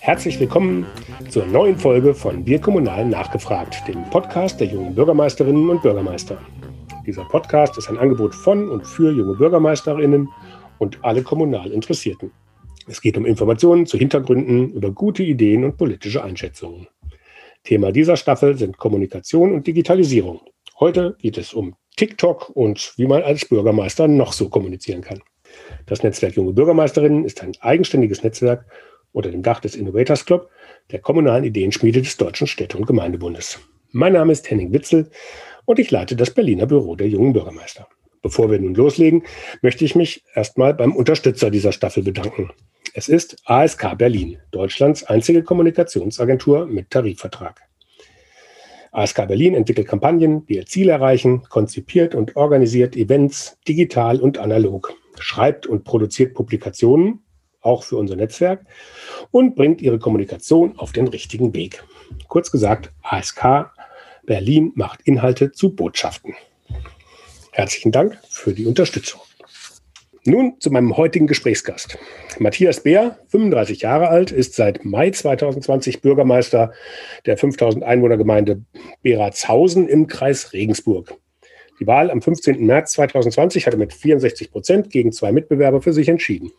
Herzlich willkommen zur neuen Folge von Wir Kommunal nachgefragt, dem Podcast der jungen Bürgermeisterinnen und Bürgermeister. Dieser Podcast ist ein Angebot von und für junge Bürgermeisterinnen und alle kommunal Interessierten. Es geht um Informationen zu Hintergründen, über gute Ideen und politische Einschätzungen. Thema dieser Staffel sind Kommunikation und Digitalisierung. Heute geht es um TikTok und wie man als Bürgermeister noch so kommunizieren kann. Das Netzwerk Junge Bürgermeisterinnen ist ein eigenständiges Netzwerk unter dem Dach des Innovators Club, der kommunalen Ideenschmiede des Deutschen Städte- und Gemeindebundes. Mein Name ist Henning Witzel und ich leite das Berliner Büro der jungen Bürgermeister. Bevor wir nun loslegen, möchte ich mich erstmal beim Unterstützer dieser Staffel bedanken. Es ist ASK Berlin, Deutschlands einzige Kommunikationsagentur mit Tarifvertrag. ASK Berlin entwickelt Kampagnen, die ihr Ziel erreichen, konzipiert und organisiert Events digital und analog, schreibt und produziert Publikationen, auch für unser Netzwerk, und bringt ihre Kommunikation auf den richtigen Weg. Kurz gesagt, ASK Berlin macht Inhalte zu Botschaften. Herzlichen Dank für die Unterstützung. Nun zu meinem heutigen Gesprächsgast. Matthias Beer, 35 Jahre alt, ist seit Mai 2020 Bürgermeister der 5000 Einwohnergemeinde Beratshausen im Kreis Regensburg. Die Wahl am 15. März 2020 hatte mit 64 Prozent gegen zwei Mitbewerber für sich entschieden.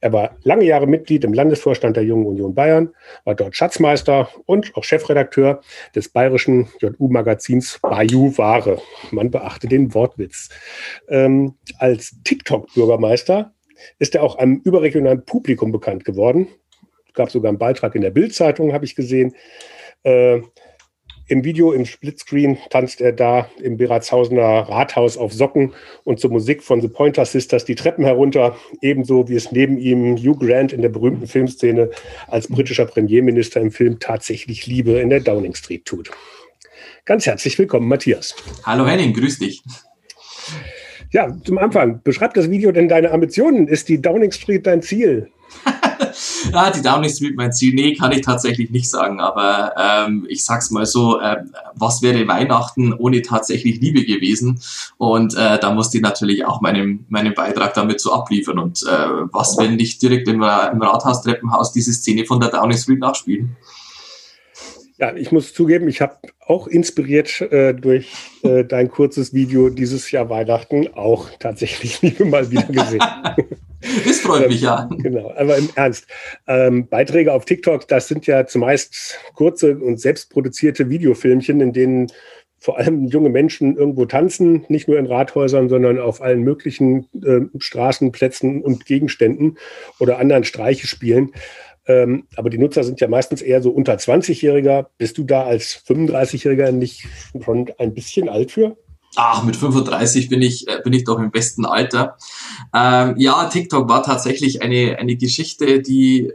Er war lange Jahre Mitglied im Landesvorstand der Jungen Union Bayern, war dort Schatzmeister und auch Chefredakteur des bayerischen JU-Magazins Bayou Ware. Man beachte den Wortwitz. Ähm, als TikTok-Bürgermeister ist er auch einem überregionalen Publikum bekannt geworden. Es gab sogar einen Beitrag in der Bild-Zeitung, habe ich gesehen. Äh, im Video, im Splitscreen, tanzt er da im Beratshausener Rathaus auf Socken und zur Musik von The Pointer Sisters die Treppen herunter, ebenso wie es neben ihm Hugh Grant in der berühmten Filmszene als britischer Premierminister im Film Tatsächlich Liebe in der Downing Street tut. Ganz herzlich willkommen, Matthias. Hallo Henning, grüß dich. Ja, zum Anfang, beschreib das Video denn deine Ambitionen. Ist die Downing Street dein Ziel? ja, die Downing Street mein Ziel. Nee, kann ich tatsächlich nicht sagen. Aber ähm, ich sag's mal so, äh, was wäre Weihnachten ohne tatsächlich Liebe gewesen? Und äh, da musste ich natürlich auch meinen, meinen Beitrag damit so abliefern. Und äh, was, wenn nicht direkt im, im Rathaus-Treppenhaus diese Szene von der Downing Street nachspielen? Ja, ich muss zugeben, ich habe auch inspiriert äh, durch äh, dein kurzes Video dieses Jahr Weihnachten auch tatsächlich Liebe mal wieder gesehen. Das freut mich ja. Genau, aber im Ernst. Ähm, Beiträge auf TikTok, das sind ja zumeist kurze und selbstproduzierte Videofilmchen, in denen vor allem junge Menschen irgendwo tanzen, nicht nur in Rathäusern, sondern auf allen möglichen äh, Straßenplätzen und Gegenständen oder anderen Streiche spielen. Ähm, aber die Nutzer sind ja meistens eher so unter 20-Jähriger. Bist du da als 35-Jähriger nicht schon ein bisschen alt für? Ach, mit 35 bin ich, äh, bin ich doch im besten Alter. Ähm, ja, TikTok war tatsächlich eine, eine Geschichte, die äh,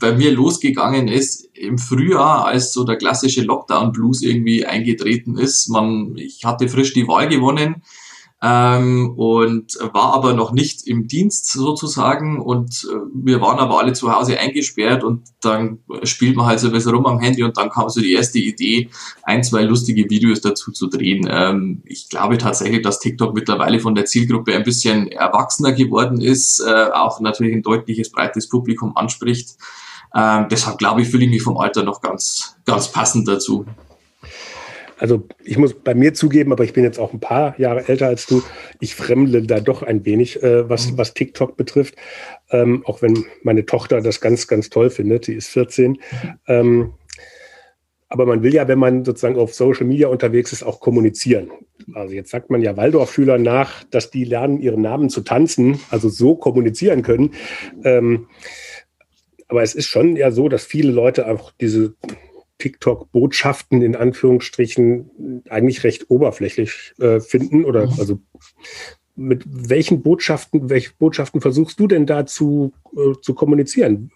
bei mir losgegangen ist im Frühjahr, als so der klassische Lockdown-Blues irgendwie eingetreten ist. Man, ich hatte frisch die Wahl gewonnen ähm, und war aber noch nicht im Dienst sozusagen und äh, wir waren aber alle zu Hause eingesperrt und dann spielt man halt so ein bisschen rum am Handy und dann kam so die erste Idee, ein, zwei lustige Videos dazu zu drehen. Ähm, ich glaube tatsächlich, dass TikTok mittlerweile von der Zielgruppe ein bisschen erwachsener geworden ist, äh, auch natürlich ein deutliches breites Publikum anspricht. Ähm, deshalb glaube ich, fühle ich mich vom Alter noch ganz, ganz passend dazu also ich muss bei mir zugeben, aber ich bin jetzt auch ein paar Jahre älter als du. Ich fremdle da doch ein wenig, äh, was, mhm. was TikTok betrifft. Ähm, auch wenn meine Tochter das ganz, ganz toll findet. Die ist 14. Ähm, aber man will ja, wenn man sozusagen auf Social Media unterwegs ist, auch kommunizieren. Also jetzt sagt man ja Waldorfschülern nach, dass die lernen, ihren Namen zu tanzen, also so kommunizieren können. Ähm, aber es ist schon ja so, dass viele Leute auch diese TikTok-Botschaften in Anführungsstrichen eigentlich recht oberflächlich äh, finden oder mhm. also mit welchen Botschaften, welche Botschaften versuchst du denn da zu, äh, zu kommunizieren?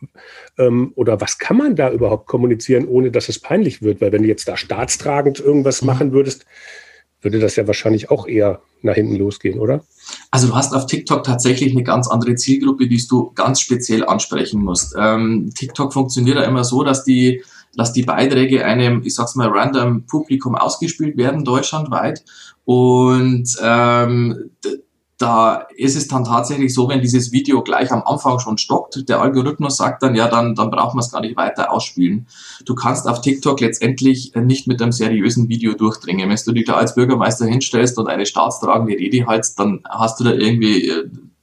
Ähm, oder was kann man da überhaupt kommunizieren, ohne dass es peinlich wird? Weil wenn du jetzt da staatstragend irgendwas mhm. machen würdest, würde das ja wahrscheinlich auch eher nach hinten losgehen, oder? Also du hast auf TikTok tatsächlich eine ganz andere Zielgruppe, die du ganz speziell ansprechen musst. Ähm, TikTok funktioniert ja immer so, dass die dass die Beiträge einem, ich sag's mal, random Publikum ausgespielt werden, deutschlandweit. Und ähm, da ist es dann tatsächlich so, wenn dieses Video gleich am Anfang schon stockt, der Algorithmus sagt dann, ja, dann, dann braucht man es gar nicht weiter ausspielen. Du kannst auf TikTok letztendlich nicht mit einem seriösen Video durchdringen. Wenn du dich da als Bürgermeister hinstellst und eine staatstragende Rede hältst, dann hast du da irgendwie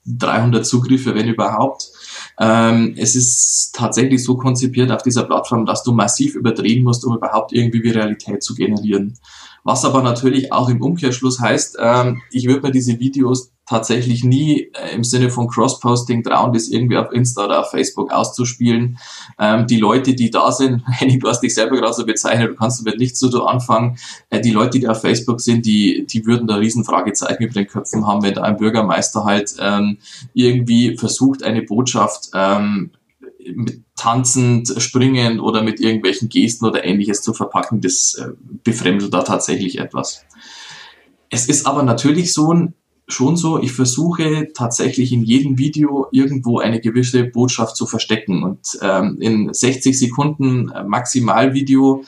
300 äh, Zugriffe, wenn überhaupt. Ähm, es ist tatsächlich so konzipiert auf dieser Plattform, dass du massiv überdrehen musst, um überhaupt irgendwie Viralität zu generieren. Was aber natürlich auch im Umkehrschluss heißt, ähm, ich würde mir diese Videos tatsächlich nie äh, im Sinne von Cross-Posting trauen, das irgendwie auf Insta oder auf Facebook auszuspielen. Ähm, die Leute, die da sind, Henning, du hast dich selber gerade so bezeichnet, du kannst damit nichts so anfangen. Äh, die Leute, die auf Facebook sind, die, die würden da riesen Fragezeichen über den Köpfen haben, wenn da ein Bürgermeister halt ähm, irgendwie versucht, eine Botschaft ähm, mit tanzend, springend oder mit irgendwelchen Gesten oder ähnliches zu verpacken, das äh, befremdet da tatsächlich etwas. Es ist aber natürlich so, schon so, ich versuche tatsächlich in jedem Video irgendwo eine gewisse Botschaft zu verstecken. Und ähm, in 60 Sekunden äh, Maximalvideo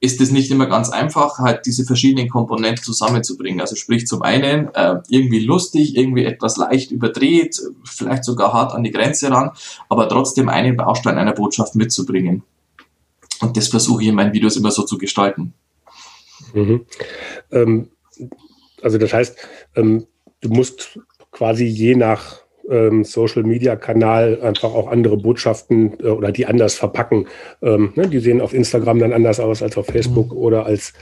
ist es nicht immer ganz einfach, halt diese verschiedenen Komponenten zusammenzubringen. Also sprich zum einen äh, irgendwie lustig, irgendwie etwas leicht überdreht, vielleicht sogar hart an die Grenze ran, aber trotzdem einen Baustein einer Botschaft mitzubringen. Und das versuche ich in meinen Videos immer so zu gestalten. Mhm. Ähm, also das heißt, ähm, du musst quasi je nach ähm, Social-Media-Kanal einfach auch andere Botschaften äh, oder die anders verpacken. Ähm, ne, die sehen auf Instagram dann anders aus als auf Facebook mhm. oder als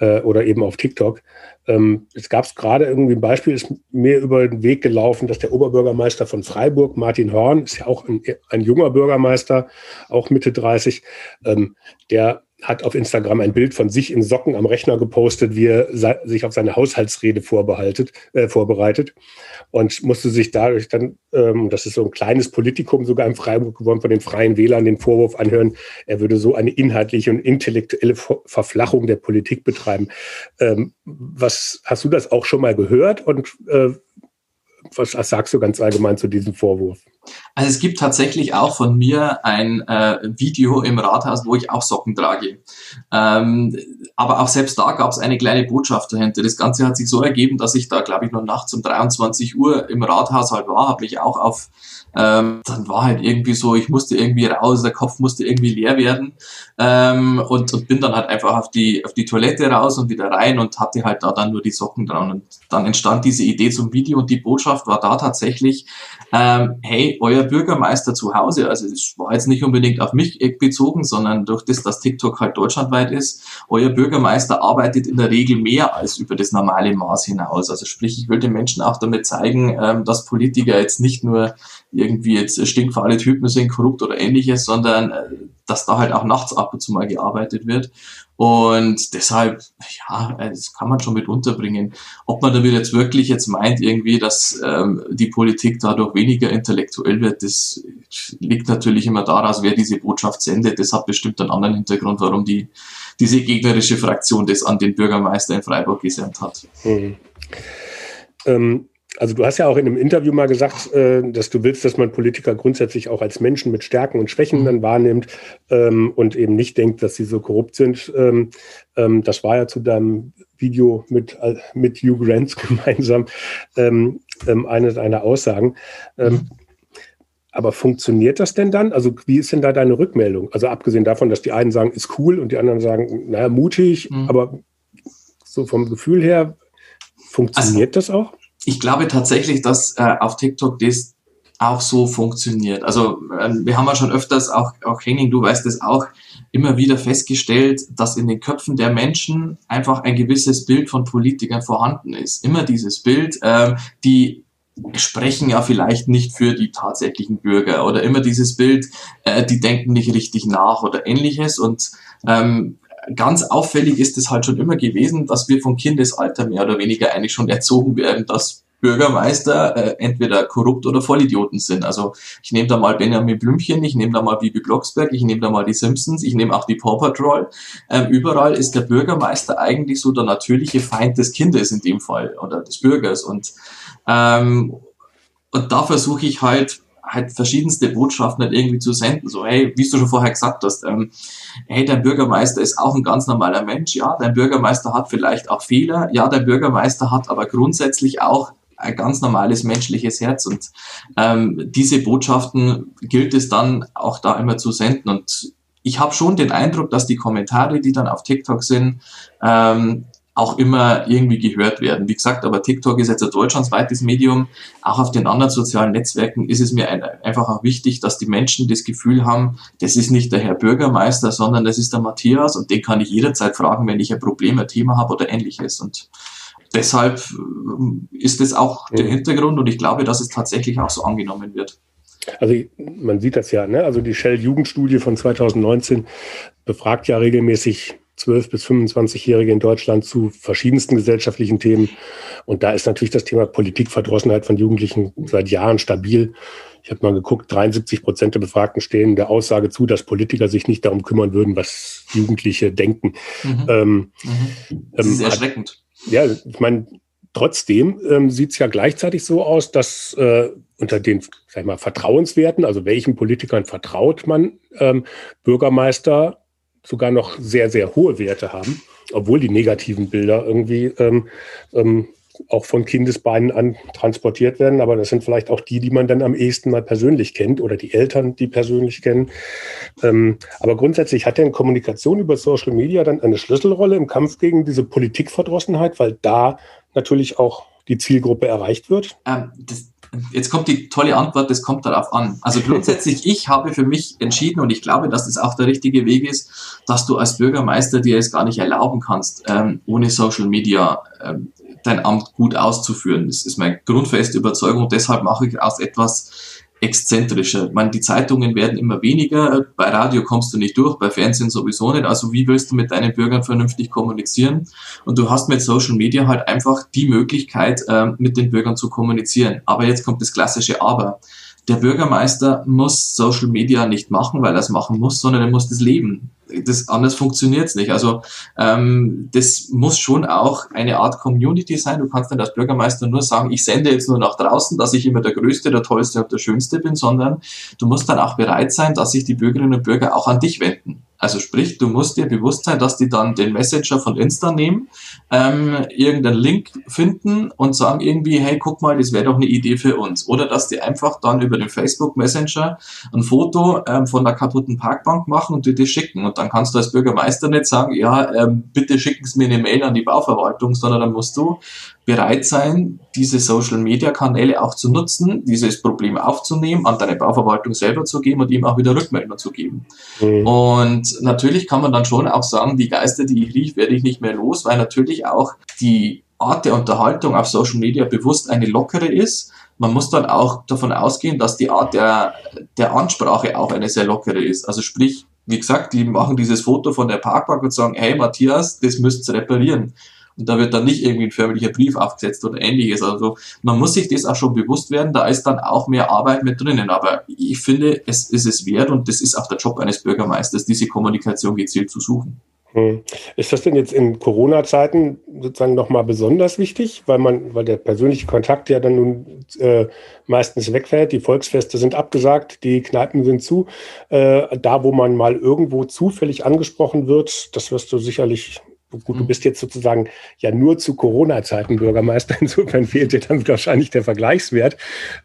äh, oder eben auf TikTok. Ähm, es gab gerade irgendwie ein Beispiel, ist mir über den Weg gelaufen, dass der Oberbürgermeister von Freiburg, Martin Horn, ist ja auch ein, ein junger Bürgermeister, auch Mitte 30, ähm, der hat auf Instagram ein Bild von sich in Socken am Rechner gepostet, wie er sich auf seine Haushaltsrede vorbehaltet, äh, vorbereitet und musste sich dadurch dann, ähm, das ist so ein kleines Politikum sogar in Freiburg geworden, von den Freien Wählern den Vorwurf anhören, er würde so eine inhaltliche und intellektuelle Verflachung der Politik betreiben. Ähm, was hast du das auch schon mal gehört und äh, was sagst du ganz allgemein zu diesem Vorwurf? Also es gibt tatsächlich auch von mir ein äh, Video im Rathaus, wo ich auch Socken trage. Ähm, aber auch selbst da gab es eine kleine Botschaft dahinter. Das Ganze hat sich so ergeben, dass ich da, glaube ich, noch nachts um 23 Uhr im Rathaus halt war, habe mich auch auf ähm, dann war halt irgendwie so, ich musste irgendwie raus, der Kopf musste irgendwie leer werden ähm, und, und bin dann halt einfach auf die, auf die Toilette raus und wieder rein und hatte halt da dann nur die Socken dran. Und dann entstand diese Idee zum Video und die Botschaft war da tatsächlich, ähm, hey, euer Bürgermeister zu Hause, also es war jetzt nicht unbedingt auf mich bezogen, sondern durch das, dass TikTok halt deutschlandweit ist, euer Bürgermeister arbeitet in der Regel mehr als über das normale Maß hinaus. Also sprich, ich will den Menschen auch damit zeigen, ähm, dass Politiker jetzt nicht nur irgendwie jetzt stinkfahle Typen sind, korrupt oder ähnliches, sondern äh, dass da halt auch nachts ab und zu mal gearbeitet wird. Und deshalb, ja, äh, das kann man schon mit unterbringen. Ob man damit jetzt wirklich jetzt meint, irgendwie, dass ähm, die Politik dadurch weniger intellektuell wird, das liegt natürlich immer daraus, wer diese Botschaft sendet. Das hat bestimmt einen anderen Hintergrund, warum die, diese gegnerische Fraktion das an den Bürgermeister in Freiburg gesendet hat. Mhm. Ähm also du hast ja auch in einem Interview mal gesagt, äh, dass du willst, dass man Politiker grundsätzlich auch als Menschen mit Stärken und Schwächen mhm. dann wahrnimmt ähm, und eben nicht denkt, dass sie so korrupt sind. Ähm, ähm, das war ja zu deinem Video mit, äh, mit Hugh Grant gemeinsam eine deiner Aussagen. Mhm. Aber funktioniert das denn dann? Also wie ist denn da deine Rückmeldung? Also abgesehen davon, dass die einen sagen, ist cool und die anderen sagen, naja, mutig, mhm. aber so vom Gefühl her, funktioniert also, das auch? Ich glaube tatsächlich, dass äh, auf TikTok das auch so funktioniert. Also ähm, wir haben ja schon öfters, auch, auch Henning, du weißt es auch, immer wieder festgestellt, dass in den Köpfen der Menschen einfach ein gewisses Bild von Politikern vorhanden ist. Immer dieses Bild, ähm, die sprechen ja vielleicht nicht für die tatsächlichen Bürger oder immer dieses Bild, äh, die denken nicht richtig nach oder ähnliches. Und ähm, ganz auffällig ist es halt schon immer gewesen, dass wir von Kindesalter mehr oder weniger eigentlich schon erzogen werden, dass Bürgermeister äh, entweder korrupt oder Vollidioten sind. Also ich nehme da mal Benjamin Blümchen, ich nehme da mal Bibi Blocksberg, ich nehme da mal die Simpsons, ich nehme auch die Paw Patrol. Ähm, überall ist der Bürgermeister eigentlich so der natürliche Feind des Kindes in dem Fall oder des Bürgers. Und, ähm, und da versuche ich halt halt verschiedenste Botschaften halt irgendwie zu senden. So, hey, wie du schon vorher gesagt hast, ähm, hey, dein Bürgermeister ist auch ein ganz normaler Mensch. Ja, dein Bürgermeister hat vielleicht auch Fehler. Ja, dein Bürgermeister hat aber grundsätzlich auch ein ganz normales menschliches Herz. Und ähm, diese Botschaften gilt es dann auch da immer zu senden. Und ich habe schon den Eindruck, dass die Kommentare, die dann auf TikTok sind, ähm, auch immer irgendwie gehört werden. Wie gesagt, aber TikTok ist jetzt ein deutschlandsweites Medium. Auch auf den anderen sozialen Netzwerken ist es mir einfach auch wichtig, dass die Menschen das Gefühl haben, das ist nicht der Herr Bürgermeister, sondern das ist der Matthias und den kann ich jederzeit fragen, wenn ich ein Problem, ein Thema habe oder ähnliches. Und deshalb äh, ist das auch der Hintergrund und ich glaube, dass es tatsächlich auch so angenommen wird. Also man sieht das ja, ne? Also die Shell-Jugendstudie von 2019 befragt ja regelmäßig 12- bis 25-Jährige in Deutschland zu verschiedensten gesellschaftlichen Themen. Und da ist natürlich das Thema Politikverdrossenheit von Jugendlichen seit Jahren stabil. Ich habe mal geguckt, 73 Prozent der Befragten stehen der Aussage zu, dass Politiker sich nicht darum kümmern würden, was Jugendliche denken. Mhm. Ähm, mhm. Das ist ähm, erschreckend. Ja, ich meine, trotzdem ähm, sieht es ja gleichzeitig so aus, dass äh, unter den sag ich mal, Vertrauenswerten, also welchen Politikern vertraut man, ähm, Bürgermeister sogar noch sehr, sehr hohe Werte haben, obwohl die negativen Bilder irgendwie ähm, ähm, auch von Kindesbeinen an transportiert werden. Aber das sind vielleicht auch die, die man dann am ehesten mal persönlich kennt oder die Eltern, die persönlich kennen. Ähm, aber grundsätzlich hat denn Kommunikation über Social Media dann eine Schlüsselrolle im Kampf gegen diese Politikverdrossenheit, weil da natürlich auch die Zielgruppe erreicht wird? Ähm, das, Jetzt kommt die tolle Antwort, das kommt darauf an. Also grundsätzlich, ich habe für mich entschieden und ich glaube, dass das auch der richtige Weg ist, dass du als Bürgermeister dir es gar nicht erlauben kannst, ähm, ohne Social Media ähm, dein Amt gut auszuführen. Das ist meine grundfeste Überzeugung. Deshalb mache ich aus etwas exzentrischer. Meine, die Zeitungen werden immer weniger, bei Radio kommst du nicht durch, bei Fernsehen sowieso nicht. Also wie willst du mit deinen Bürgern vernünftig kommunizieren? Und du hast mit Social Media halt einfach die Möglichkeit, äh, mit den Bürgern zu kommunizieren. Aber jetzt kommt das klassische Aber. Der Bürgermeister muss Social Media nicht machen, weil er es machen muss, sondern er muss das leben das anders funktioniert es nicht. Also ähm, das muss schon auch eine Art Community sein. Du kannst nicht als Bürgermeister nur sagen, ich sende jetzt nur nach draußen, dass ich immer der Größte, der Tollste und der Schönste bin, sondern du musst dann auch bereit sein, dass sich die Bürgerinnen und Bürger auch an dich wenden. Also sprich, du musst dir bewusst sein, dass die dann den Messenger von Insta nehmen, ähm, irgendeinen Link finden und sagen irgendwie, hey, guck mal, das wäre doch eine Idee für uns. Oder dass die einfach dann über den Facebook Messenger ein Foto ähm, von der kaputten Parkbank machen und dir das schicken. Und dann kannst du als Bürgermeister nicht sagen, ja, ähm, bitte schicken Sie mir eine Mail an die Bauverwaltung, sondern dann musst du bereit sein, diese Social-Media-Kanäle auch zu nutzen, dieses Problem aufzunehmen, an deine Bauverwaltung selber zu geben und ihm auch wieder Rückmeldung zu geben. Mhm. Und natürlich kann man dann schon auch sagen, die Geister, die ich rief, werde ich nicht mehr los, weil natürlich auch die Art der Unterhaltung auf Social Media bewusst eine lockere ist. Man muss dann auch davon ausgehen, dass die Art der, der Ansprache auch eine sehr lockere ist. Also sprich, wie gesagt, die machen dieses Foto von der Parkbank und sagen, hey Matthias, das müsst ihr reparieren. Und da wird dann nicht irgendwie ein förmlicher Brief aufgesetzt oder ähnliches. Also man muss sich das auch schon bewusst werden, da ist dann auch mehr Arbeit mit drinnen. Aber ich finde, es ist es wert und das ist auch der Job eines Bürgermeisters, diese Kommunikation gezielt zu suchen. Hm. Ist das denn jetzt in Corona-Zeiten sozusagen nochmal besonders wichtig, weil man, weil der persönliche Kontakt ja dann nun äh, meistens wegfällt, die Volksfeste sind abgesagt, die Kneipen sind zu. Äh, da, wo man mal irgendwo zufällig angesprochen wird, das wirst du sicherlich Gut, du mhm. bist jetzt sozusagen ja nur zu Corona-Zeiten Bürgermeister. Insofern fehlt dir dann wahrscheinlich der Vergleichswert.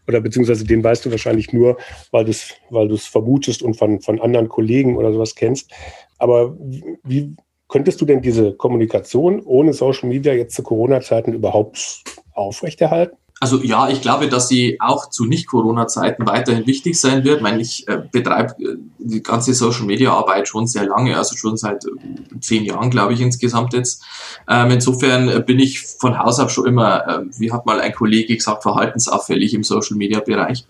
Oder beziehungsweise den weißt du wahrscheinlich nur, weil du es weil vermutest und von, von anderen Kollegen oder sowas kennst. Aber wie könntest du denn diese Kommunikation ohne Social Media jetzt zu Corona-Zeiten überhaupt aufrechterhalten? Also ja, ich glaube, dass sie auch zu Nicht-Corona-Zeiten weiterhin wichtig sein wird. Ich meine, ich äh, betreibe äh, die ganze Social-Media-Arbeit schon sehr lange, also schon seit äh, zehn Jahren, glaube ich, insgesamt jetzt. Ähm, insofern bin ich von Haus aus schon immer, äh, wie hat mal ein Kollege gesagt, verhaltensauffällig im Social-Media-Bereich.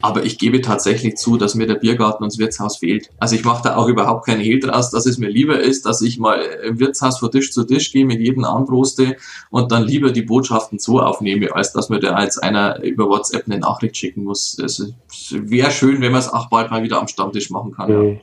Aber ich gebe tatsächlich zu, dass mir der Biergarten und das Wirtshaus fehlt. Also ich mache da auch überhaupt keinen Hehl draus, dass es mir lieber ist, dass ich mal im Wirtshaus von Tisch zu Tisch gehe, mit jedem anbroste und dann lieber die Botschaften so aufnehme, als dass mir der als einer über WhatsApp eine Nachricht schicken muss. Es wäre schön, wenn man es auch bald mal wieder am Stammtisch machen kann. Mhm. Ja.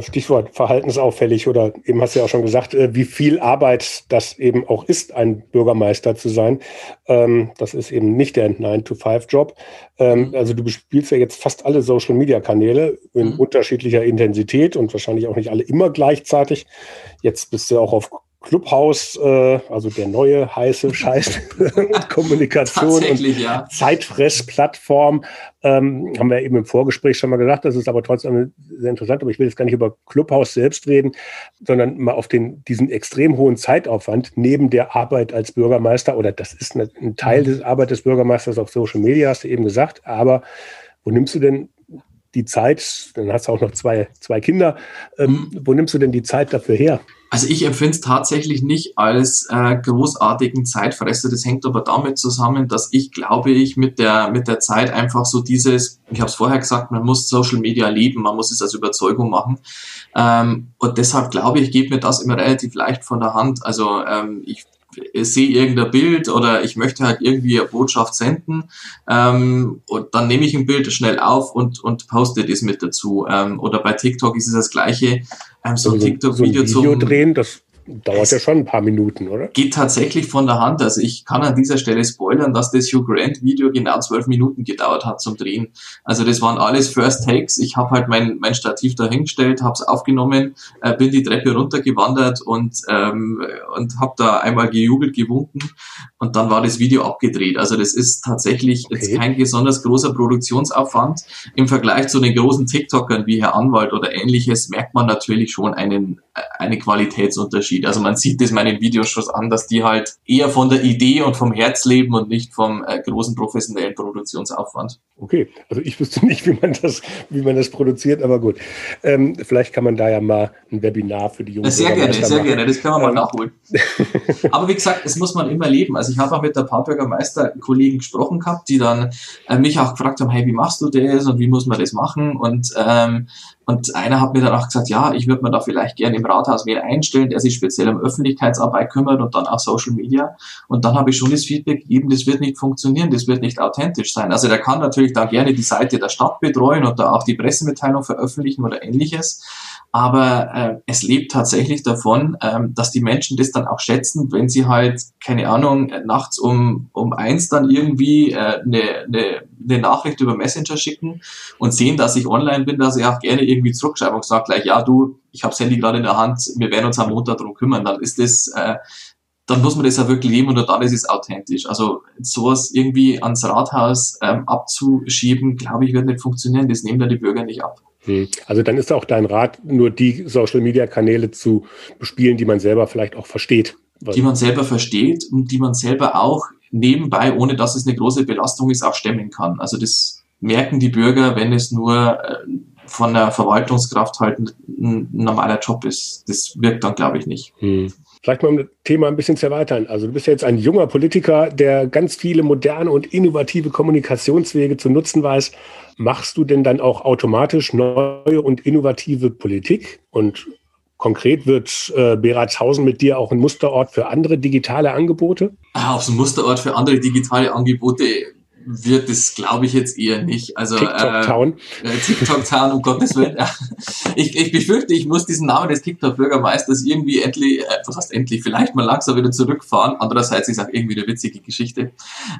Stichwort verhaltensauffällig oder eben hast du ja auch schon gesagt, äh, wie viel Arbeit das eben auch ist, ein Bürgermeister zu sein. Ähm, das ist eben nicht der 9-to-5-Job. Ähm, mhm. Also du bespielst ja jetzt fast alle Social-Media-Kanäle in mhm. unterschiedlicher Intensität und wahrscheinlich auch nicht alle immer gleichzeitig. Jetzt bist du auch auf Clubhouse, äh, also der neue heiße Scheiß Kommunikation und ja. Zeitfressplattform, ähm, haben wir eben im Vorgespräch schon mal gesagt, das ist aber trotzdem sehr interessant, aber ich will jetzt gar nicht über Clubhouse selbst reden, sondern mal auf den, diesen extrem hohen Zeitaufwand neben der Arbeit als Bürgermeister, oder das ist ein Teil des Arbeit des Bürgermeisters auf Social Media, hast du eben gesagt, aber wo nimmst du denn die Zeit, dann hast du auch noch zwei, zwei Kinder, ähm, mhm. wo nimmst du denn die Zeit dafür her? Also ich empfinde es tatsächlich nicht als äh, großartigen Zeitfresser. Das hängt aber damit zusammen, dass ich glaube ich mit der mit der Zeit einfach so dieses, ich habe es vorher gesagt, man muss Social Media leben, man muss es als Überzeugung machen. Ähm, und deshalb glaube ich, geht mir das immer relativ leicht von der Hand. Also ähm, ich sehe irgendein Bild oder ich möchte halt irgendwie eine Botschaft senden ähm, und dann nehme ich ein Bild schnell auf und, und poste das mit dazu. Ähm, oder bei TikTok ist es das gleiche. Ähm, so ein also TikTok-Video so Video drehen, das Dauert ja schon ein paar Minuten, oder? Geht tatsächlich von der Hand. Also ich kann an dieser Stelle spoilern, dass das Hugh Grant Video genau zwölf Minuten gedauert hat zum Drehen. Also das waren alles First Takes. Ich habe halt mein, mein Stativ da hingestellt, habe es aufgenommen, äh, bin die Treppe runtergewandert und, ähm, und habe da einmal gejubelt, gewunken und dann war das Video abgedreht. Also das ist tatsächlich okay. jetzt kein besonders großer Produktionsaufwand. Im Vergleich zu den großen TikTokern wie Herr Anwalt oder ähnliches merkt man natürlich schon einen, äh, eine Qualitätsunterschied. Unterschied. Also man sieht das meinen Videos schon an, dass die halt eher von der Idee und vom Herz leben und nicht vom äh, großen professionellen Produktionsaufwand. Okay, also ich wüsste nicht, wie man das, wie man das produziert, aber gut. Ähm, vielleicht kann man da ja mal ein Webinar für die Jungen. Sehr gerne, sehr machen. gerne, das können wir mal ähm. nachholen. aber wie gesagt, es muss man immer leben. Also ich habe auch mit der Paarbürgermeister-Kollegen gesprochen gehabt, die dann äh, mich auch gefragt haben, hey, wie machst du das und wie muss man das machen? Und ähm, und einer hat mir dann auch gesagt, ja, ich würde mir da vielleicht gerne im Rathaus wen einstellen, der sich speziell um Öffentlichkeitsarbeit kümmert und dann auch Social Media. Und dann habe ich schon das Feedback gegeben, das wird nicht funktionieren, das wird nicht authentisch sein. Also der kann natürlich da gerne die Seite der Stadt betreuen und da auch die Pressemitteilung veröffentlichen oder ähnliches aber äh, es lebt tatsächlich davon, ähm, dass die Menschen das dann auch schätzen, wenn sie halt, keine Ahnung, nachts um, um eins dann irgendwie äh, eine, eine, eine Nachricht über Messenger schicken und sehen, dass ich online bin, dass ich auch gerne irgendwie zurückschreibe und sage gleich, ja du, ich habe das Handy gerade in der Hand, wir werden uns am Montag darum kümmern, dann ist das, äh, dann muss man das ja wirklich leben und dann ist es authentisch. Also sowas irgendwie ans Rathaus ähm, abzuschieben, glaube ich, wird nicht funktionieren, das nehmen dann die Bürger nicht ab. Hm. Also dann ist auch dein Rat, nur die Social-Media-Kanäle zu bespielen, die man selber vielleicht auch versteht. Die man selber versteht und die man selber auch nebenbei, ohne dass es eine große Belastung ist, auch stemmen kann. Also das merken die Bürger, wenn es nur äh, von der Verwaltungskraft halt ein normaler Job ist. Das wirkt dann, glaube ich, nicht. Hm. Vielleicht mal um das Thema ein bisschen zu erweitern. Also du bist ja jetzt ein junger Politiker, der ganz viele moderne und innovative Kommunikationswege zu nutzen weiß. Machst du denn dann auch automatisch neue und innovative Politik? Und konkret wird äh, Beratshausen mit dir auch ein Musterort für andere digitale Angebote? Ah, auf so ein Musterort für andere digitale Angebote wird es, glaube ich, jetzt eher nicht. Also TikTok-Town. Äh, äh, TikTok-Town, um Gottes Willen. Ich, ich befürchte, ich muss diesen Namen des TikTok-Bürgermeisters irgendwie endlich, äh, was heißt endlich, vielleicht mal langsam wieder zurückfahren. Andererseits ist auch irgendwie eine witzige Geschichte.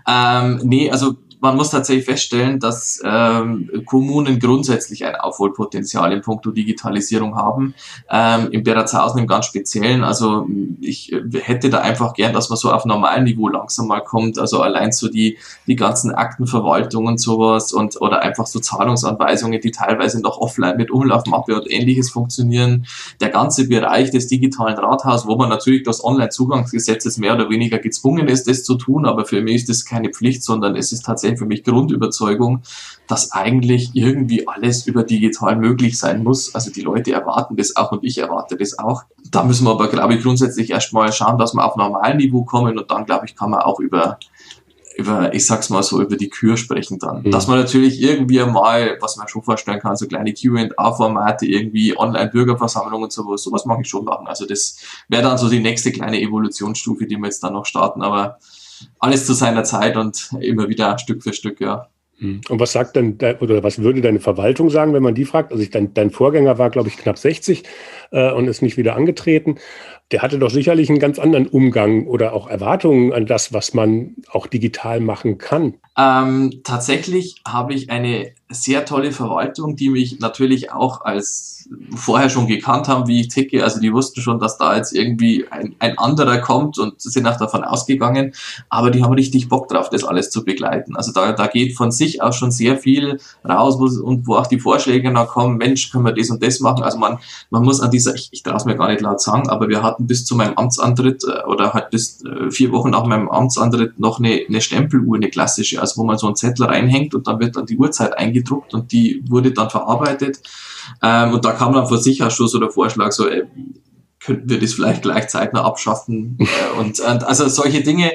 Ähm, nee, also man muss tatsächlich feststellen, dass ähm, Kommunen grundsätzlich ein Aufholpotenzial in puncto Digitalisierung haben. Ähm, Im Beratshausen im ganz Speziellen. Also ich hätte da einfach gern, dass man so auf normalem Niveau langsam mal kommt. Also allein so die, die ganzen Aktenverwaltung und sowas und oder einfach so Zahlungsanweisungen, die teilweise noch offline mit Umlaufmappe und ähnliches funktionieren. Der ganze Bereich des digitalen Rathaus, wo man natürlich das Online-Zugangsgesetzes mehr oder weniger gezwungen ist, das zu tun, aber für mich ist das keine Pflicht, sondern es ist tatsächlich für mich Grundüberzeugung, dass eigentlich irgendwie alles über digital möglich sein muss. Also die Leute erwarten das auch und ich erwarte das auch. Da müssen wir aber, glaube ich, grundsätzlich erstmal schauen, dass wir auf normalen Niveau kommen und dann, glaube ich, kann man auch über über, ich sag's mal so, über die Kür sprechen dann. Mhm. Dass man natürlich irgendwie mal, was man schon vorstellen kann, so kleine Q&A-Formate, irgendwie Online-Bürgerversammlungen und sowas, sowas mag ich schon machen. Also das wäre dann so die nächste kleine Evolutionsstufe, die wir jetzt dann noch starten, aber alles zu seiner Zeit und immer wieder Stück für Stück, ja. Hm. Und was sagt denn, oder was würde deine Verwaltung sagen, wenn man die fragt? Also ich, dein, dein Vorgänger war, glaube ich, knapp 60 äh, und ist nicht wieder angetreten. Der hatte doch sicherlich einen ganz anderen Umgang oder auch Erwartungen an das, was man auch digital machen kann. Ähm, tatsächlich habe ich eine sehr tolle Verwaltung, die mich natürlich auch als vorher schon gekannt haben, wie ich ticke. Also die wussten schon, dass da jetzt irgendwie ein, ein anderer kommt und sind auch davon ausgegangen. Aber die haben richtig Bock drauf, das alles zu begleiten. Also da, da geht von sich auch schon sehr viel raus wo, und wo auch die Vorschläge dann kommen, Mensch, können wir das und das machen. Also man, man muss an dieser, ich, ich darf es mir gar nicht laut sagen, aber wir hatten bis zu meinem Amtsantritt äh, oder halt bis äh, vier Wochen nach meinem Amtsantritt noch eine, eine Stempeluhr, eine klassische, also wo man so einen Zettel reinhängt und dann wird dann die Uhrzeit eingedruckt und die wurde dann verarbeitet. Ähm, und da kam dann von sich aus schon so der Vorschlag, so, ey, könnten wir das vielleicht gleich zeitnah abschaffen äh, und, und also solche Dinge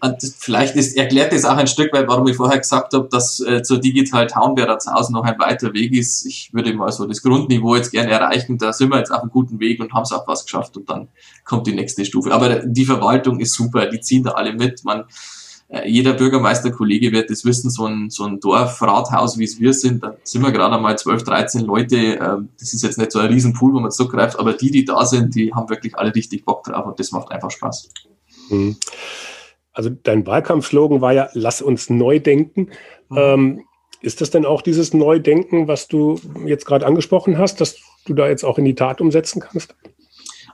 und vielleicht ist, erklärt das auch ein Stück weit, warum ich vorher gesagt habe, dass äh, zur Digital Town Beratshausen noch ein weiter Weg ist. Ich würde mal so das Grundniveau jetzt gerne erreichen, da sind wir jetzt auf einem guten Weg und haben es auch was geschafft und dann kommt die nächste Stufe. Aber die Verwaltung ist super, die ziehen da alle mit, man äh, jeder Bürgermeisterkollege wird das wissen, so ein, so ein Dorfrathaus, wie es wir sind, da sind wir gerade einmal 12, 13 Leute, ähm, das ist jetzt nicht so ein Riesenpool, wo man zugreift, aber die, die da sind, die haben wirklich alle richtig Bock drauf und das macht einfach Spaß. Mhm. Also dein Wahlkampfslogan war ja, lass uns neu denken. Mhm. Ähm, ist das denn auch dieses Neudenken, was du jetzt gerade angesprochen hast, dass du da jetzt auch in die Tat umsetzen kannst?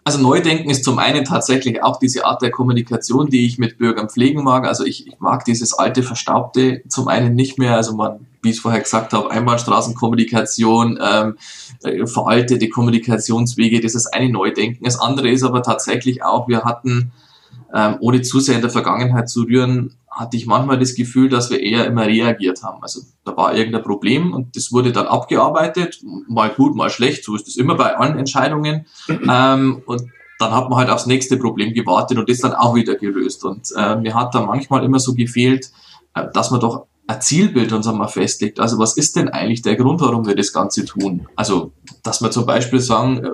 Also Neudenken ist zum einen tatsächlich auch diese Art der Kommunikation, die ich mit Bürgern pflegen mag. Also ich, ich mag dieses alte, verstaubte zum einen nicht mehr. Also man, wie ich es vorher gesagt habe, Einbahnstraßenkommunikation, ähm, äh, veraltete Kommunikationswege, das ist eine Neudenken. Das andere ist aber tatsächlich auch, wir hatten, ähm, ohne zu sehr in der Vergangenheit zu rühren, hatte ich manchmal das Gefühl, dass wir eher immer reagiert haben. Also da war irgendein Problem und das wurde dann abgearbeitet, mal gut, mal schlecht, so ist es immer bei allen Entscheidungen. Ähm, und dann hat man halt aufs nächste Problem gewartet und das dann auch wieder gelöst. Und äh, mir hat da manchmal immer so gefehlt, äh, dass man doch ein Zielbild uns einmal festlegt. Also was ist denn eigentlich der Grund, warum wir das Ganze tun? Also, dass wir zum Beispiel sagen, äh,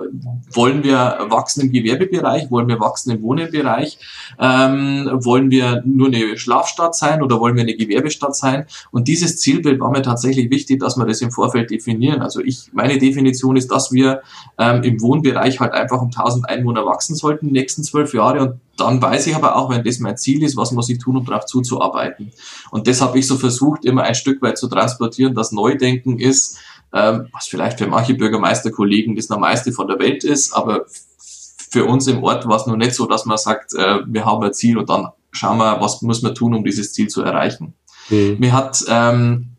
wollen wir wachsen im Gewerbebereich, wollen wir wachsen im Wohnbereich, ähm, wollen wir nur eine Schlafstadt sein oder wollen wir eine Gewerbestadt sein? Und dieses Zielbild war mir tatsächlich wichtig, dass wir das im Vorfeld definieren. Also ich, meine Definition ist, dass wir ähm, im Wohnbereich halt einfach um 1000 Einwohner wachsen sollten die nächsten zwölf Jahre und dann weiß ich aber auch, wenn das mein Ziel ist, was muss ich tun, um darauf zuzuarbeiten. Und das habe ich so versucht, immer ein Stück weit zu transportieren, dass Neudenken ist, ähm, was vielleicht für manche Bürgermeisterkollegen das Normalste von der Welt ist, aber für uns im Ort war es noch nicht so, dass man sagt, äh, wir haben ein Ziel und dann schauen wir, was muss man tun, um dieses Ziel zu erreichen. Mhm. Mir hat ähm,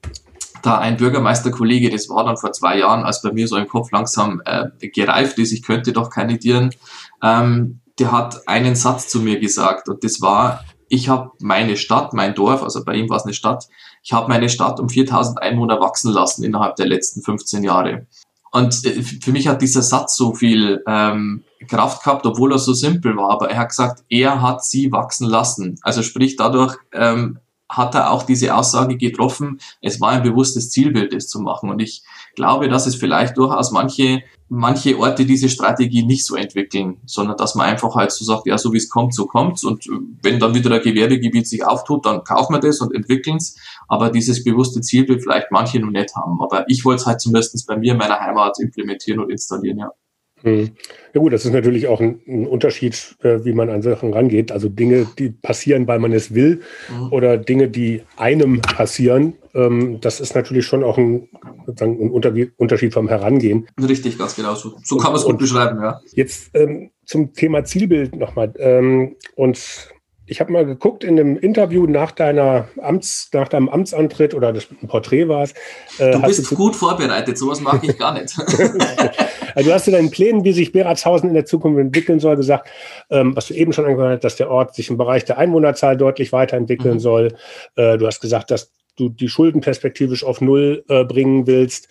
da ein Bürgermeisterkollege, das war dann vor zwei Jahren, als bei mir so im Kopf langsam äh, gereift ist, ich könnte doch kandidieren, ähm, der hat einen Satz zu mir gesagt und das war, ich habe meine Stadt, mein Dorf, also bei ihm war es eine Stadt, ich habe meine Stadt um 4000 Einwohner wachsen lassen innerhalb der letzten 15 Jahre. Und äh, für mich hat dieser Satz so viel ähm, Kraft gehabt, obwohl er so simpel war. Aber er hat gesagt, er hat sie wachsen lassen. Also sprich, dadurch ähm, hat er auch diese Aussage getroffen, es war ein bewusstes Zielbild, das zu machen. Und ich glaube, dass es vielleicht durchaus manche, manche Orte diese Strategie nicht so entwickeln, sondern dass man einfach halt so sagt, ja, so wie es kommt, so kommt's. Und wenn dann wieder ein Gewerbegebiet sich auftut, dann kaufen wir das und entwickeln's. Aber dieses bewusste Zielbild vielleicht manche noch nicht haben. Aber ich wollte es halt zumindest bei mir in meiner Heimat implementieren und installieren, ja. Hm. Ja gut, das ist natürlich auch ein, ein Unterschied, äh, wie man an Sachen rangeht. Also Dinge, die passieren, weil man es will, mhm. oder Dinge, die einem passieren. Ähm, das ist natürlich schon auch ein, sozusagen ein Unterschied vom Herangehen. Richtig, ganz genau. So, so kann man es gut beschreiben, ja. Jetzt ähm, zum Thema Zielbild nochmal. Ähm, und ich habe mal geguckt in einem Interview nach deiner Amts, nach deinem Amtsantritt oder das ein Porträt war es. Äh, du bist du gut vorbereitet, sowas mag ich gar nicht. also du hast in deinen Plänen, wie sich Beratshausen in der Zukunft entwickeln soll, gesagt, ähm, was du eben schon angehört hast, dass der Ort sich im Bereich der Einwohnerzahl deutlich weiterentwickeln mhm. soll. Äh, du hast gesagt, dass du die Schulden perspektivisch auf Null äh, bringen willst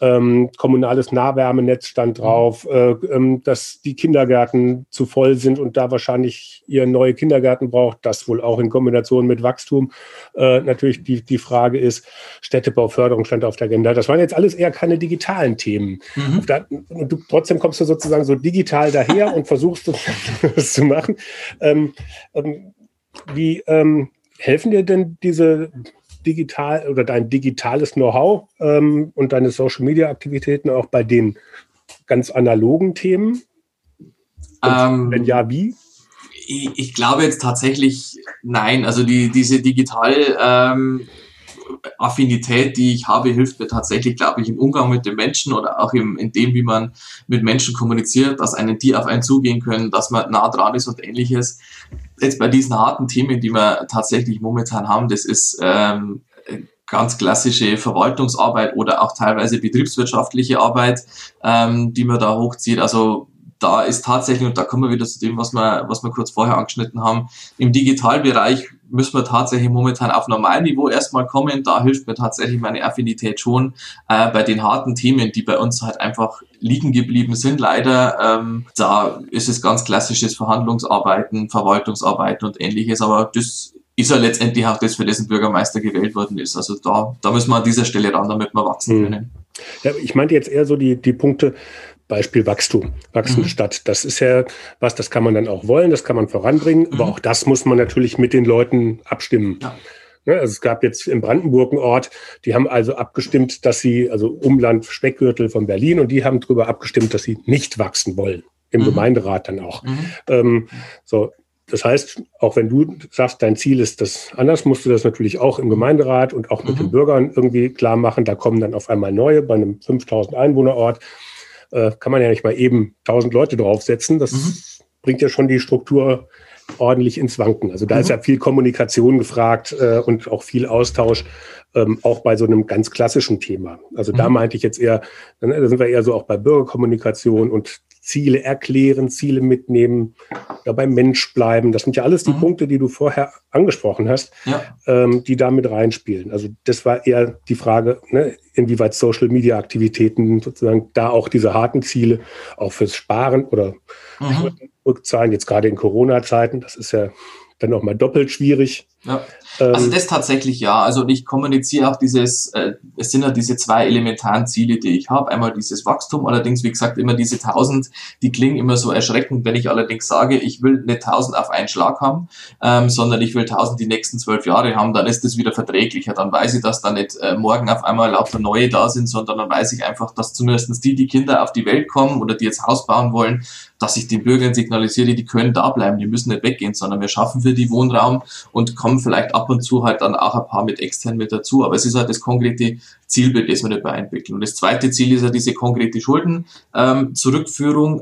ähm, kommunales Nahwärmenetz stand drauf, äh, ähm, dass die Kindergärten zu voll sind und da wahrscheinlich ihr neue Kindergärten braucht, das wohl auch in Kombination mit Wachstum äh, natürlich die, die Frage ist, Städtebauförderung stand auf der Agenda. Das waren jetzt alles eher keine digitalen Themen. Mhm. Da, und du, trotzdem kommst du sozusagen so digital daher und versuchst das zu machen. Ähm, ähm, wie ähm, helfen dir denn diese digital oder dein digitales Know-how ähm, und deine Social-Media-Aktivitäten auch bei den ganz analogen Themen? Ähm, wenn ja, wie? Ich, ich, glaube jetzt tatsächlich nein. Also die, diese digital ähm, Affinität, die ich habe, hilft mir tatsächlich, glaube ich, im Umgang mit den Menschen oder auch im, in dem, wie man mit Menschen kommuniziert, dass einen die auf einen zugehen können, dass man nah dran ist und ähnliches. Jetzt bei diesen harten Themen, die wir tatsächlich momentan haben, das ist ähm, ganz klassische Verwaltungsarbeit oder auch teilweise betriebswirtschaftliche Arbeit, ähm, die man da hochzieht. Also da ist tatsächlich, und da kommen wir wieder zu dem, was wir, was wir kurz vorher angeschnitten haben, im Digitalbereich müssen wir tatsächlich momentan auf Normalniveau erstmal kommen. Da hilft mir tatsächlich meine Affinität schon äh, bei den harten Themen, die bei uns halt einfach liegen geblieben sind. Leider, ähm, da ist es ganz klassisches Verhandlungsarbeiten, Verwaltungsarbeiten und ähnliches, aber das ist ja letztendlich auch das, für dessen Bürgermeister gewählt worden ist. Also da, da müssen wir an dieser Stelle ran, damit wir wachsen hm. können. Ja, ich meinte jetzt eher so die, die Punkte, Beispiel Wachstum, wachsende mhm. Stadt. Das ist ja was, das kann man dann auch wollen, das kann man voranbringen, mhm. aber auch das muss man natürlich mit den Leuten abstimmen. Ja. Ne, also es gab jetzt in Brandenburg einen Ort, die haben also abgestimmt, dass sie, also Umland Speckgürtel von Berlin, und die haben darüber abgestimmt, dass sie nicht wachsen wollen. Im mhm. Gemeinderat dann auch. Mhm. Ähm, so, das heißt, auch wenn du sagst, dein Ziel ist das anders, musst du das natürlich auch im Gemeinderat und auch mit mhm. den Bürgern irgendwie klar machen. Da kommen dann auf einmal neue bei einem 5000 Einwohnerort äh, kann man ja nicht mal eben 1000 Leute draufsetzen. Das mhm. bringt ja schon die Struktur ordentlich ins Wanken. Also da mhm. ist ja viel Kommunikation gefragt äh, und auch viel Austausch, ähm, auch bei so einem ganz klassischen Thema. Also mhm. da meinte ich jetzt eher, da sind wir eher so auch bei Bürgerkommunikation und Ziele erklären, Ziele mitnehmen, dabei Mensch bleiben. Das sind ja alles die mhm. Punkte, die du vorher angesprochen hast, ja. ähm, die da mit reinspielen. Also das war eher die Frage, ne, inwieweit Social Media Aktivitäten sozusagen da auch diese harten Ziele auch fürs Sparen oder mhm. Rückzahlen, jetzt gerade in Corona-Zeiten, das ist ja dann nochmal doppelt schwierig. Ja. Also ähm, das tatsächlich ja. Also ich kommuniziere auch dieses, äh, es sind ja diese zwei elementaren Ziele, die ich habe. Einmal dieses Wachstum, allerdings wie gesagt immer diese 1000, die klingen immer so erschreckend, wenn ich allerdings sage, ich will nicht 1000 auf einen Schlag haben, ähm, sondern ich will 1000 die nächsten zwölf Jahre haben, dann ist das wieder verträglicher. Dann weiß ich, dass da nicht äh, morgen auf einmal lauter neue da sind, sondern dann weiß ich einfach, dass zumindest die, die Kinder auf die Welt kommen oder die jetzt Haus bauen wollen, dass ich den Bürgern signalisiere, die können da bleiben, die müssen nicht weggehen, sondern wir schaffen für die Wohnraum und kommen vielleicht ab und zu halt dann auch ein paar mit extern mit dazu. Aber es ist halt das konkrete Zielbild, das wir dabei entwickeln. Und das zweite Ziel ist ja diese konkrete Schulden. Ähm,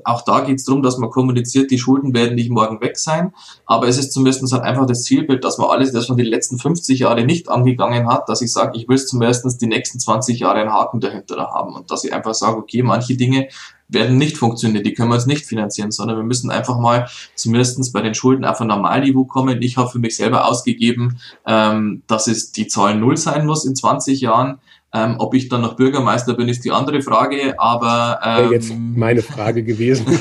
auch da geht es darum, dass man kommuniziert, die Schulden werden nicht morgen weg sein. Aber es ist zumindest halt einfach das Zielbild, dass man alles, das man die letzten 50 Jahre nicht angegangen hat, dass ich sage, ich will zumindest die nächsten 20 Jahre einen Haken dahinter haben. Und dass ich einfach sage, okay, manche Dinge werden nicht funktionieren, die können wir uns nicht finanzieren, sondern wir müssen einfach mal zumindest bei den Schulden auf ein Normalniveau kommen. Ich habe für mich selber ausgegeben, ähm, dass es die Zahl null sein muss in 20 Jahren. Ähm, ob ich dann noch Bürgermeister bin, ist die andere Frage, aber ähm, jetzt meine Frage gewesen.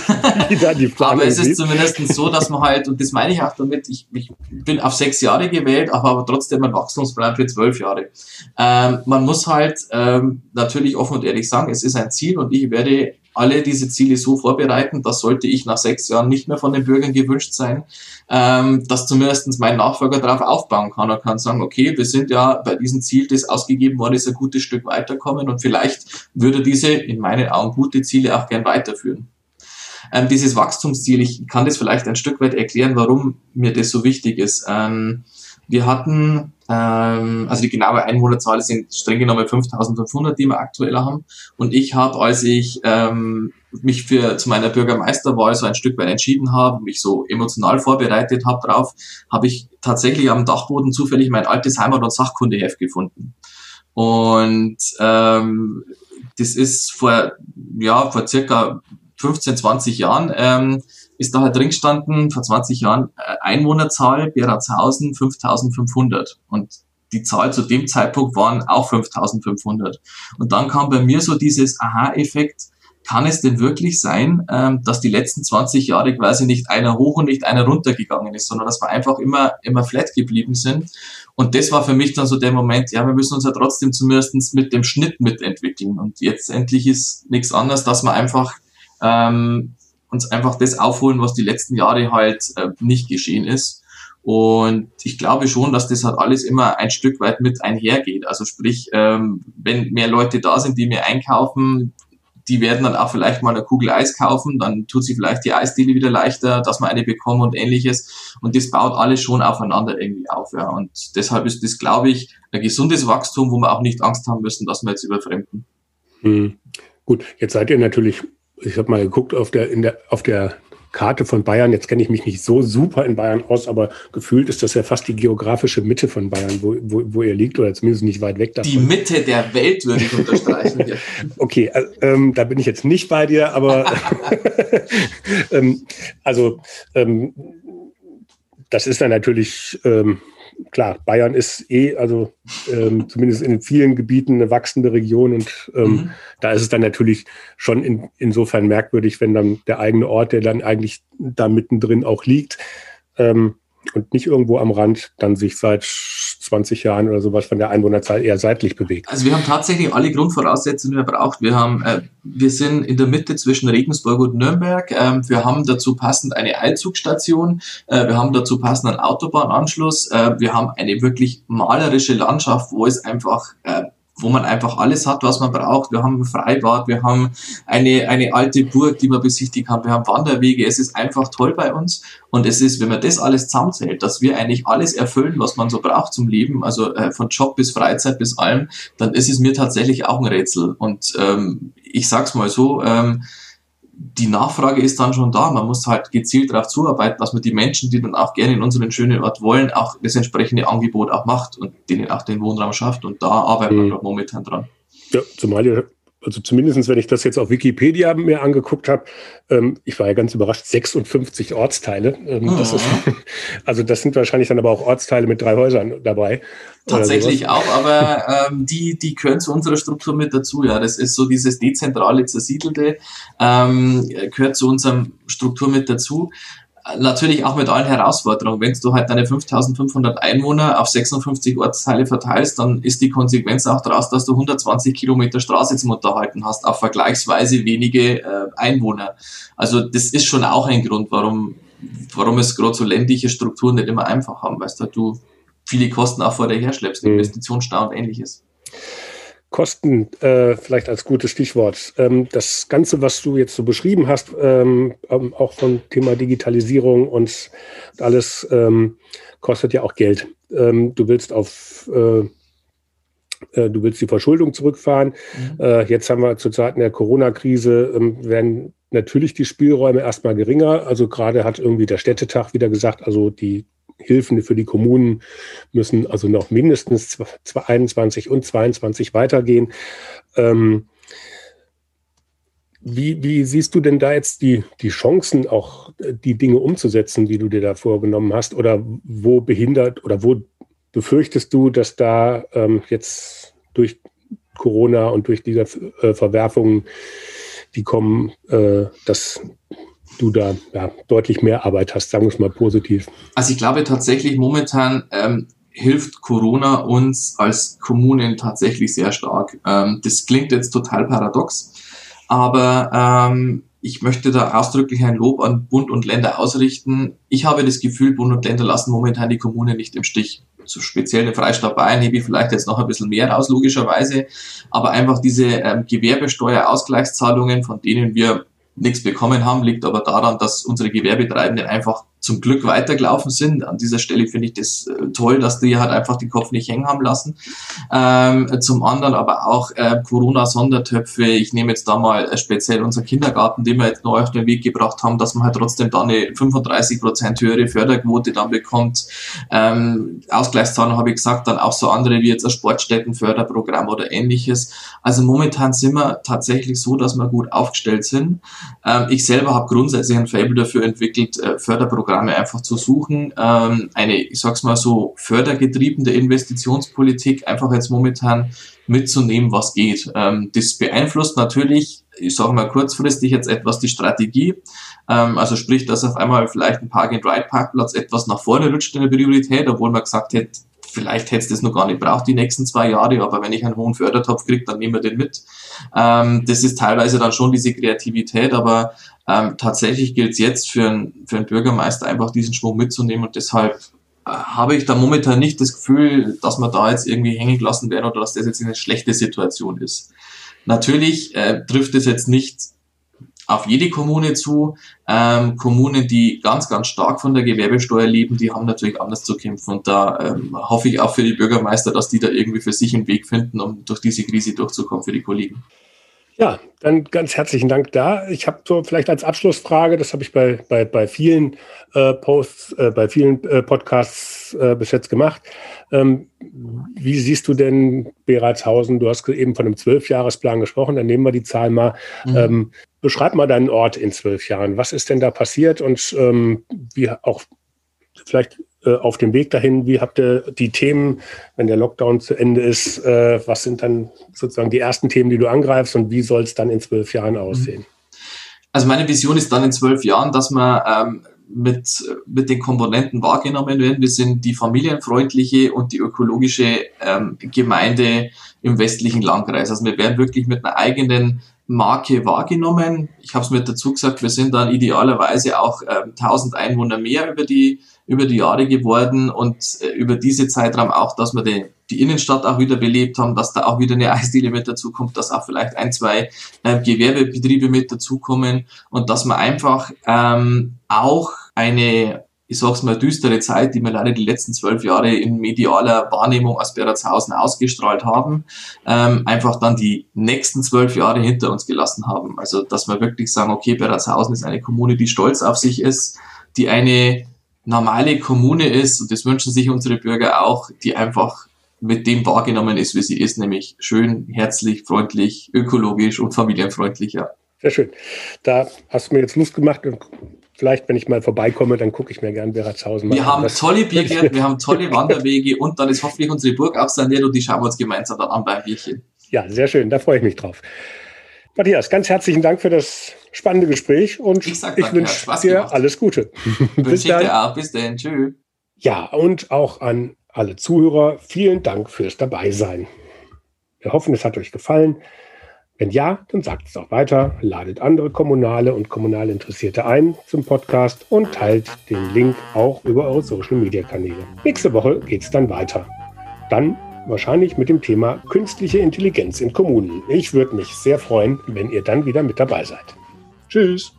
aber es ist zumindest so, dass man halt, und das meine ich auch damit, ich, ich bin auf sechs Jahre gewählt, aber, aber trotzdem ein Wachstumsplan für zwölf Jahre. Ähm, man muss halt ähm, natürlich offen und ehrlich sagen, es ist ein Ziel und ich werde alle diese Ziele so vorbereiten, das sollte ich nach sechs Jahren nicht mehr von den Bürgern gewünscht sein, ähm, dass zumindest mein Nachfolger darauf aufbauen kann und kann sagen, okay, wir sind ja bei diesem Ziel, das ausgegeben worden ist, ein gutes Stück weiterkommen und vielleicht würde diese in meinen Augen gute Ziele auch gern weiterführen. Ähm, dieses Wachstumsziel, ich kann das vielleicht ein Stück weit erklären, warum mir das so wichtig ist. Ähm, wir hatten ähm, also die genaue Einwohnerzahl sind streng genommen 5500, die wir aktuell haben. Und ich habe, als ich ähm, mich für zu meiner Bürgermeisterwahl so ein Stück weit entschieden habe, mich so emotional vorbereitet habe drauf, habe ich tatsächlich am Dachboden zufällig mein altes Heimat- und Sachkundeheft gefunden. Und ähm, das ist vor ja vor circa 15, 20 Jahren ähm, ist da halt drin gestanden, vor 20 Jahren, äh, Einwohnerzahl Beratshausen 5500. Und die Zahl zu dem Zeitpunkt waren auch 5500. Und dann kam bei mir so dieses Aha-Effekt, kann es denn wirklich sein, ähm, dass die letzten 20 Jahre quasi nicht einer hoch und nicht einer runter gegangen ist, sondern dass wir einfach immer, immer flat geblieben sind. Und das war für mich dann so der Moment, ja, wir müssen uns ja trotzdem zumindest mit dem Schnitt mitentwickeln. Und jetzt endlich ist nichts anderes, dass man einfach ähm, uns einfach das aufholen, was die letzten Jahre halt äh, nicht geschehen ist. Und ich glaube schon, dass das halt alles immer ein Stück weit mit einhergeht. Also sprich, ähm, wenn mehr Leute da sind, die mir einkaufen, die werden dann auch vielleicht mal eine Kugel Eis kaufen, dann tut sie vielleicht die Eisdiele wieder leichter, dass man eine bekommt und ähnliches. Und das baut alles schon aufeinander irgendwie auf. Ja. Und deshalb ist das, glaube ich, ein gesundes Wachstum, wo wir auch nicht Angst haben müssen, dass wir jetzt überfremden. Hm. Gut, jetzt seid ihr natürlich, ich habe mal geguckt auf der, in der, auf der Karte von Bayern. Jetzt kenne ich mich nicht so super in Bayern aus, aber gefühlt ist das ja fast die geografische Mitte von Bayern, wo, wo, wo ihr liegt oder zumindest nicht weit weg davon. Die Mitte der Welt würde ich unterstreichen. okay, also, ähm, da bin ich jetzt nicht bei dir, aber ähm, also ähm, das ist dann natürlich ähm, klar, Bayern ist eh, also ähm, zumindest in vielen Gebieten eine wachsende Region und ähm, mhm. da ist es dann natürlich schon in, insofern merkwürdig, wenn dann der eigene Ort, der dann eigentlich da mittendrin auch liegt, ähm, und nicht irgendwo am Rand dann sich seit 20 Jahren oder sowas von der Einwohnerzahl eher seitlich bewegt. Also wir haben tatsächlich alle Grundvoraussetzungen, die wir braucht. Wir haben, äh, wir sind in der Mitte zwischen Regensburg und Nürnberg. Ähm, wir haben dazu passend eine Eilzugstation. Äh, wir haben dazu passend einen Autobahnanschluss. Äh, wir haben eine wirklich malerische Landschaft, wo es einfach äh, wo man einfach alles hat, was man braucht. Wir haben ein Freibad, wir haben eine, eine alte Burg, die wir besichtigen haben, wir haben Wanderwege. Es ist einfach toll bei uns. Und es ist, wenn man das alles zusammenzählt, dass wir eigentlich alles erfüllen, was man so braucht zum Leben, also äh, von Job bis Freizeit bis allem, dann ist es mir tatsächlich auch ein Rätsel. Und ähm, ich sag's mal so, ähm, die Nachfrage ist dann schon da. Man muss halt gezielt darauf zuarbeiten, dass man die Menschen, die dann auch gerne in unseren schönen Ort wollen, auch das entsprechende Angebot auch macht und denen auch den Wohnraum schafft. Und da arbeiten mhm. wir momentan dran. Ja, zumal ihr also zumindestens, wenn ich das jetzt auf Wikipedia mir angeguckt habe, ähm, ich war ja ganz überrascht, 56 Ortsteile. Ähm, oh. das ist, also das sind wahrscheinlich dann aber auch Ortsteile mit drei Häusern dabei. Tatsächlich auch, aber ähm, die, die gehören zu unserer Struktur mit dazu. Ja, das ist so dieses dezentrale, zersiedelte, ähm, gehört zu unserer Struktur mit dazu natürlich auch mit allen Herausforderungen. Wenn du halt deine 5500 Einwohner auf 56 Ortsteile verteilst, dann ist die Konsequenz auch daraus, dass du 120 Kilometer Straße zum Unterhalten hast, auf vergleichsweise wenige äh, Einwohner. Also das ist schon auch ein Grund, warum, warum es gerade so ländliche Strukturen nicht immer einfach haben, weil du viele Kosten auch vor dir herschleppst, mhm. Investitionsstau und ähnliches. Kosten äh, vielleicht als gutes Stichwort. Ähm, das Ganze, was du jetzt so beschrieben hast, ähm, ähm, auch vom Thema Digitalisierung und alles, ähm, kostet ja auch Geld. Ähm, du willst auf äh, äh, Du willst die Verschuldung zurückfahren. Mhm. Äh, jetzt haben wir zu Zeiten der Corona-Krise, ähm, werden natürlich die Spielräume erstmal geringer. Also gerade hat irgendwie der Städtetag wieder gesagt, also die Hilfen für die Kommunen müssen also noch mindestens 2021 und 2022 weitergehen. Ähm, wie, wie, siehst du denn da jetzt die, die Chancen, auch äh, die Dinge umzusetzen, die du dir da vorgenommen hast? Oder wo behindert oder wo befürchtest du, dass da ähm, jetzt durch Corona und durch diese äh, Verwerfungen, die kommen, äh, dass du da ja, deutlich mehr Arbeit hast, sagen wir es mal positiv. Also ich glaube tatsächlich momentan ähm, hilft Corona uns als Kommunen tatsächlich sehr stark. Ähm, das klingt jetzt total paradox, aber ähm, ich möchte da ausdrücklich ein Lob an Bund und Länder ausrichten. Ich habe das Gefühl, Bund und Länder lassen momentan die Kommunen nicht im Stich. So speziell der Freistaat Bayern hebe ich vielleicht jetzt noch ein bisschen mehr raus, logischerweise. Aber einfach diese ähm, Gewerbesteuerausgleichszahlungen, von denen wir nichts bekommen haben, liegt aber daran, dass unsere Gewerbetreibenden einfach zum Glück weitergelaufen sind. An dieser Stelle finde ich das äh, toll, dass die halt einfach den Kopf nicht hängen haben lassen. Ähm, zum anderen aber auch äh, Corona-Sondertöpfe. Ich nehme jetzt da mal äh, speziell unser Kindergarten, den wir jetzt neu auf den Weg gebracht haben, dass man halt trotzdem da eine 35 Prozent höhere Förderquote dann bekommt. Ähm, Ausgleichszahlung habe ich gesagt, dann auch so andere wie jetzt ein Sportstättenförderprogramm oder ähnliches. Also momentan sind wir tatsächlich so, dass wir gut aufgestellt sind. Ähm, ich selber habe grundsätzlich ein Fable dafür entwickelt, äh, Förderprogramme Programme einfach zu suchen. Ähm, eine, ich sag's mal so, fördergetriebene Investitionspolitik einfach jetzt momentan mitzunehmen, was geht. Ähm, das beeinflusst natürlich, ich sage mal kurzfristig jetzt etwas die Strategie. Ähm, also sprich, dass auf einmal vielleicht ein Park-and-Ride-Parkplatz etwas nach vorne rutscht in der Priorität, obwohl man gesagt hätte, vielleicht hätte es das noch gar nicht braucht die nächsten zwei Jahre, aber wenn ich einen hohen Fördertopf kriege, dann nehmen wir den mit. Ähm, das ist teilweise dann schon diese Kreativität, aber ähm, tatsächlich gilt es jetzt für, ein, für einen Bürgermeister einfach diesen Schwung mitzunehmen und deshalb äh, habe ich da momentan nicht das Gefühl, dass wir da jetzt irgendwie hängen gelassen werden oder dass das jetzt eine schlechte Situation ist. Natürlich äh, trifft es jetzt nicht auf jede Kommune zu. Ähm, Kommunen, die ganz, ganz stark von der Gewerbesteuer leben, die haben natürlich anders zu kämpfen. Und da ähm, hoffe ich auch für die Bürgermeister, dass die da irgendwie für sich einen Weg finden, um durch diese Krise durchzukommen für die Kollegen. Ja, dann ganz herzlichen Dank da. Ich habe so vielleicht als Abschlussfrage, das habe ich bei, bei, bei vielen äh, Posts, äh, bei vielen äh, Podcasts äh, bis jetzt gemacht. Ähm, wie siehst du denn Beratshausen? Du hast eben von einem Zwölfjahresplan gesprochen, dann nehmen wir die Zahl mal. Mhm. Ähm, beschreib mal deinen Ort in zwölf Jahren. Was ist denn da passiert und ähm, wie auch vielleicht äh, auf dem Weg dahin, wie habt ihr die Themen, wenn der Lockdown zu Ende ist, äh, was sind dann sozusagen die ersten Themen, die du angreifst und wie soll es dann in zwölf Jahren aussehen? Also meine Vision ist dann in zwölf Jahren, dass man ähm, mit, mit den Komponenten wahrgenommen werden. Wir sind die familienfreundliche und die ökologische ähm, Gemeinde im westlichen Landkreis. Also wir werden wirklich mit einer eigenen Marke wahrgenommen. Ich habe es mit dazu gesagt, wir sind dann idealerweise auch ähm, 1000 Einwohner mehr über die über die Jahre geworden und äh, über diese Zeitraum auch, dass wir die, die Innenstadt auch wieder belebt haben, dass da auch wieder eine Eisdiele mit dazukommt, dass auch vielleicht ein, zwei äh, Gewerbebetriebe mit dazukommen und dass wir einfach ähm, auch eine ich sag's mal, düstere Zeit, die wir leider die letzten zwölf Jahre in medialer Wahrnehmung aus Beratshausen ausgestrahlt haben, ähm, einfach dann die nächsten zwölf Jahre hinter uns gelassen haben. Also, dass wir wirklich sagen, okay, Beratshausen ist eine Kommune, die stolz auf sich ist, die eine normale Kommune ist, und das wünschen sich unsere Bürger auch, die einfach mit dem wahrgenommen ist, wie sie ist, nämlich schön, herzlich, freundlich, ökologisch und familienfreundlich, ja. Sehr schön. Da hast du mir jetzt Lust gemacht. Vielleicht, wenn ich mal vorbeikomme, dann gucke ich mir gern Beratshausen mal Wir haben tolle Biergärten, wir haben tolle Wanderwege und dann ist hoffentlich unsere Burg auch saniert und die schauen wir uns gemeinsam dann an beim Bierchen. Ja, sehr schön. Da freue ich mich drauf. Matthias, ganz herzlichen Dank für das spannende Gespräch und ich, ich wünsche dir gemacht. alles Gute. bis dann. Dir auch. Bis dann. Tschüss. Ja, und auch an alle Zuhörer, vielen Dank fürs Dabeisein. Wir hoffen, es hat euch gefallen. Wenn ja, dann sagt es auch weiter, ladet andere Kommunale und kommunal Interessierte ein zum Podcast und teilt den Link auch über eure Social Media Kanäle. Nächste Woche geht es dann weiter. Dann wahrscheinlich mit dem Thema künstliche Intelligenz in Kommunen. Ich würde mich sehr freuen, wenn ihr dann wieder mit dabei seid. Tschüss.